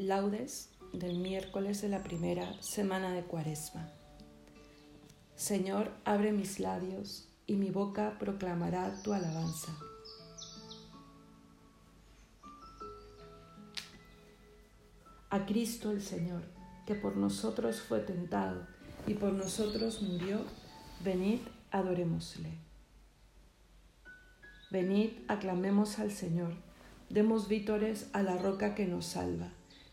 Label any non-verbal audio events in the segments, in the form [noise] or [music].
Laudes del miércoles de la primera semana de Cuaresma. Señor, abre mis labios y mi boca proclamará tu alabanza. A Cristo el Señor, que por nosotros fue tentado y por nosotros murió, venid, adorémosle. Venid, aclamemos al Señor, demos vítores a la roca que nos salva.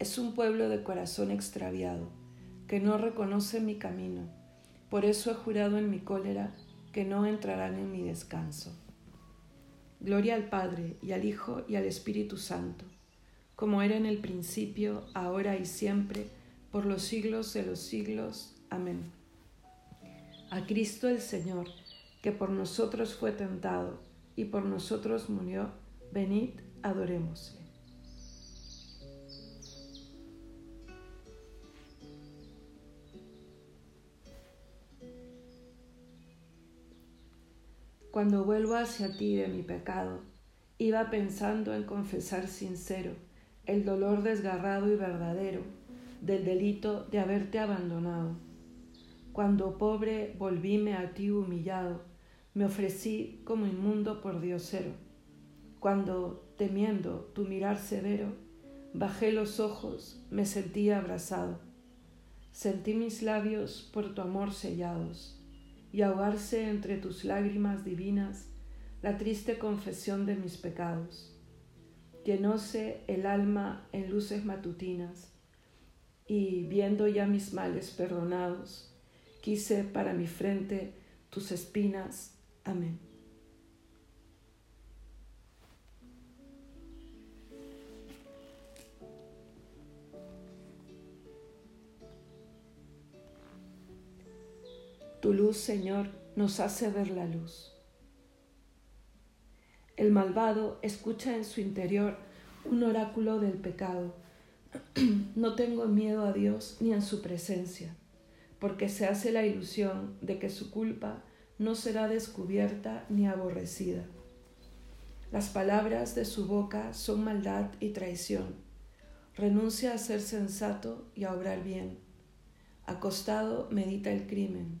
es un pueblo de corazón extraviado, que no reconoce mi camino. Por eso he jurado en mi cólera que no entrarán en mi descanso. Gloria al Padre y al Hijo y al Espíritu Santo, como era en el principio, ahora y siempre, por los siglos de los siglos. Amén. A Cristo el Señor, que por nosotros fue tentado y por nosotros murió, venid, adorémosle. Cuando vuelvo hacia ti de mi pecado, iba pensando en confesar sincero el dolor desgarrado y verdadero del delito de haberte abandonado. Cuando pobre volvíme a ti humillado, me ofrecí como inmundo por diosero. Cuando, temiendo tu mirar severo, bajé los ojos, me sentí abrazado. Sentí mis labios por tu amor sellados y ahogarse entre tus lágrimas divinas la triste confesión de mis pecados. Llenóse el alma en luces matutinas y, viendo ya mis males perdonados, quise para mi frente tus espinas. Amén. Tu luz, Señor, nos hace ver la luz. El malvado escucha en su interior un oráculo del pecado. [clears throat] No tengo miedo a Dios ni en su presencia, porque se hace la ilusión de que su culpa no será descubierta ni aborrecida. Las palabras de su boca son maldad y traición. Renuncia a ser sensato y a obrar bien. Acostado medita el crimen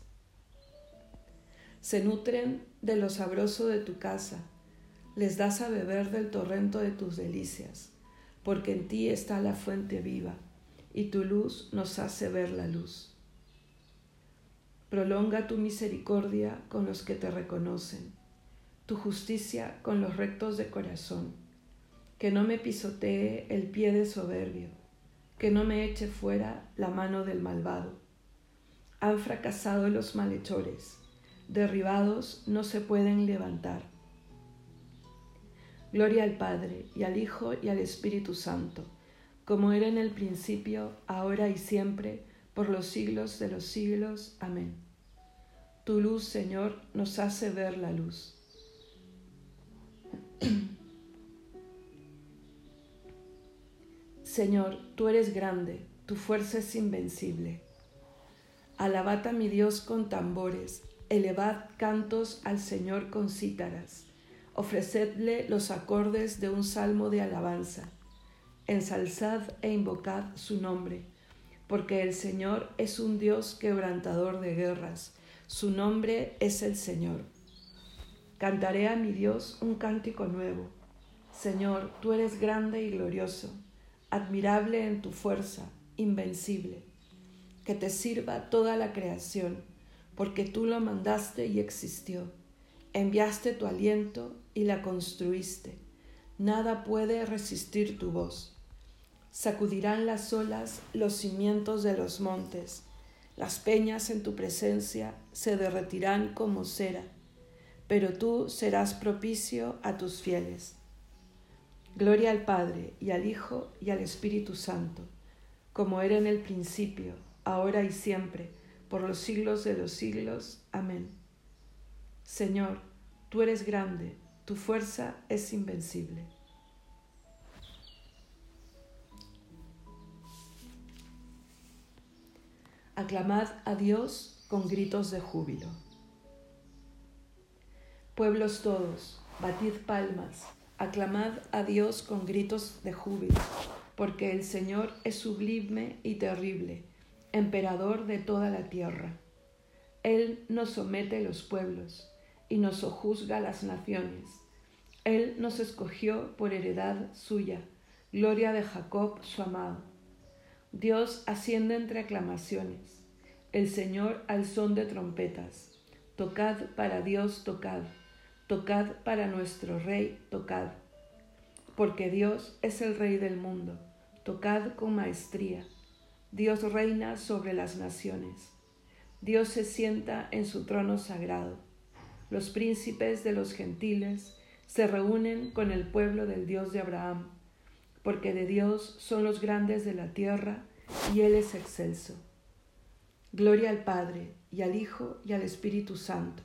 se nutren de lo sabroso de tu casa, les das a beber del torrento de tus delicias, porque en ti está la fuente viva, y tu luz nos hace ver la luz. Prolonga tu misericordia con los que te reconocen, tu justicia con los rectos de corazón, que no me pisotee el pie de soberbio, que no me eche fuera la mano del malvado. Han fracasado los malhechores derribados no se pueden levantar. Gloria al Padre, y al Hijo, y al Espíritu Santo, como era en el principio, ahora y siempre, por los siglos de los siglos. Amén. Tu luz, Señor, nos hace ver la luz. [clears throat] Señor, tú eres grande, tu fuerza es invencible. Alabad a mi Dios con tambores, elevad cantos al Señor con cítaras, ofrecedle los acordes de un salmo de alabanza, ensalzad e invocad su nombre, porque el Señor es un Dios quebrantador de guerras, su nombre es el Señor. Cantaré a mi Dios un cántico nuevo. Señor, tú eres grande y glorioso, admirable en tu fuerza, invencible. Que te sirva toda la creación, porque tú lo mandaste y existió. Enviaste tu aliento y la construiste. Nada puede resistir tu voz. Sacudirán las olas los cimientos de los montes. Las peñas en tu presencia se derretirán como cera pero tú serás propicio a tus fieles. Gloria al Padre y al Hijo y al Espíritu Santo, como era en el principio, ahora y siempre, por los siglos de los siglos. Amén. Señor, tú eres grande, tu fuerza es invencible. Aclamad a Dios con gritos de júbilo. Pueblos todos, batid palmas, aclamad a Dios con gritos de júbilo, porque el Señor es sublime y terrible, emperador de toda la tierra. Él nos somete los pueblos y nos sojuzga las naciones. Él nos escogió por heredad suya, gloria de Jacob su amado. Dios asciende entre aclamaciones, el Señor al son de trompetas. Tocad para Dios, tocad Tocad para nuestro Rey, tocad. Porque Dios es el Rey del mundo. Tocad con maestría. Dios reina sobre las naciones. Dios se sienta en su trono sagrado. Los príncipes de los gentiles se reúnen con el pueblo del Dios de Abraham, porque de Dios son los grandes de la tierra y Él es excelso. Gloria al Padre y al Hijo y al Espíritu Santo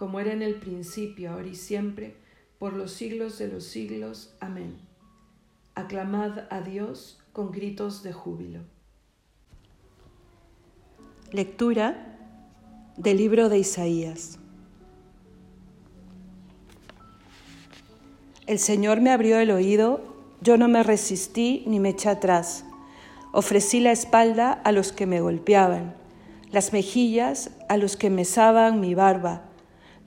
como era en el principio, ahora y siempre, por los siglos de los siglos. Amén. Aclamad a Dios con gritos de júbilo. Lectura del libro de Isaías. El Señor me abrió el oído, yo no me resistí ni me eché atrás. Ofrecí la espalda a los que me golpeaban, las mejillas a los que mesaban mi barba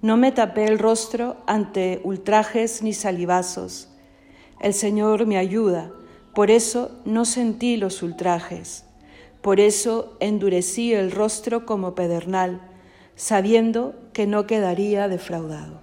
no me tapé el rostro ante ultrajes ni salivazos. El Señor me ayuda, por eso no sentí los ultrajes. Por eso endurecí el rostro como pedernal, sabiendo que no quedaría defraudado.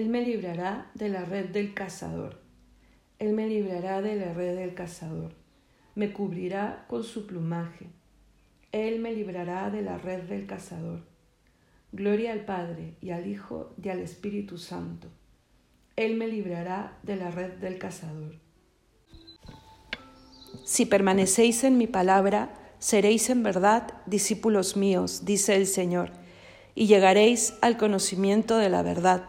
Él me librará de la red del cazador. Él me librará de la red del cazador. Me cubrirá con su plumaje. Él me librará de la red del cazador. Gloria al Padre y al Hijo y al Espíritu Santo. Él me librará de la red del cazador. Si permanecéis en mi palabra, seréis en verdad discípulos míos, dice el Señor, y llegaréis al conocimiento de la verdad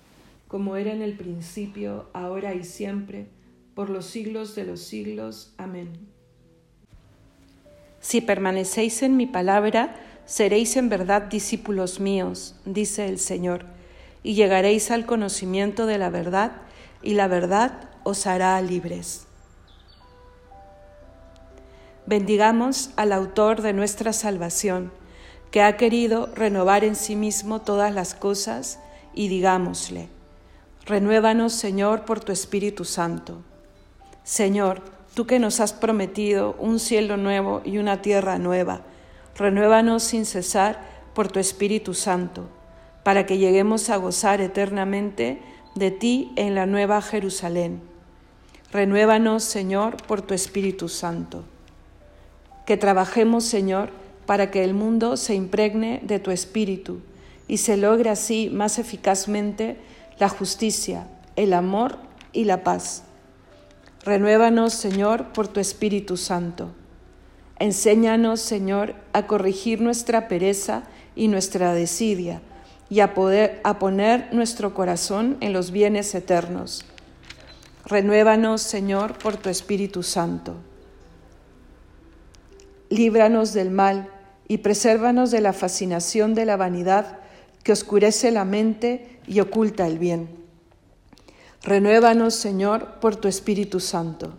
como era en el principio, ahora y siempre, por los siglos de los siglos. Amén. Si permanecéis en mi palabra, seréis en verdad discípulos míos, dice el Señor, y llegaréis al conocimiento de la verdad, y la verdad os hará libres. Bendigamos al autor de nuestra salvación, que ha querido renovar en sí mismo todas las cosas, y digámosle, renuévanos Señor por tu Espíritu Santo. Señor, tú que nos has prometido un cielo nuevo y una tierra nueva, renuévanos sin cesar por tu Espíritu Santo, para que lleguemos a gozar eternamente de ti en la nueva Jerusalén. Renuévanos, Señor, por tu Espíritu Santo. Que trabajemos, Señor, para que el mundo se impregne de tu Espíritu y se logre así más eficazmente la justicia, el amor y la paz. Renuévanos, Señor, por tu Espíritu Santo. Enséñanos, Señor, a corregir nuestra pereza y nuestra desidia y a, poder, a poner nuestro corazón en los bienes eternos. Renuévanos, Señor, por tu Espíritu Santo. Líbranos del mal y presérvanos de la fascinación de la vanidad que oscurece la mente y oculta el bien. Renuévanos, Señor, por tu Espíritu Santo.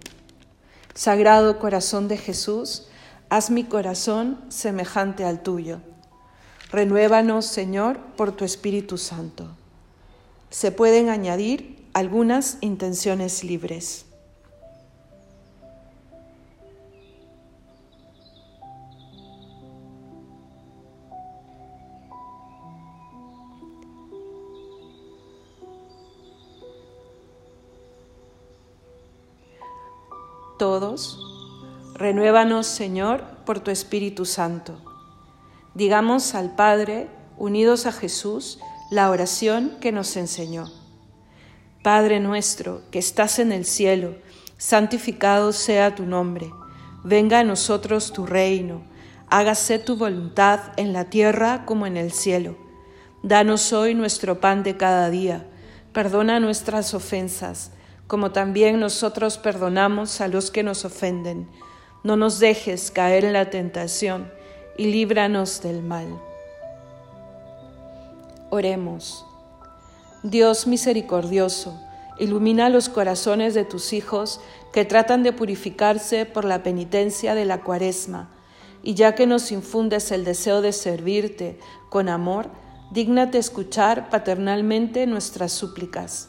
Sagrado Corazón de Jesús, haz mi corazón semejante al tuyo. Renuévanos, Señor, por tu Espíritu Santo. Se pueden añadir algunas intenciones libres. Todos Renuévanos, Señor, por tu Espíritu Santo. Digamos al Padre, unidos a Jesús, la oración que nos enseñó. Padre nuestro, que estás en el cielo, santificado sea tu nombre. Venga a nosotros tu reino. Hágase tu voluntad en la tierra como en el cielo. Danos hoy nuestro pan de cada día. Perdona nuestras ofensas, como también nosotros perdonamos a los que nos ofenden no nos dejes caer en la tentación y líbranos del mal. Oremos. Dios misericordioso, ilumina los corazones de tus hijos que tratan de purificarse por la penitencia de la cuaresma, y ya que nos infundes el deseo de servirte con amor, dígnate escuchar paternalmente nuestras súplicas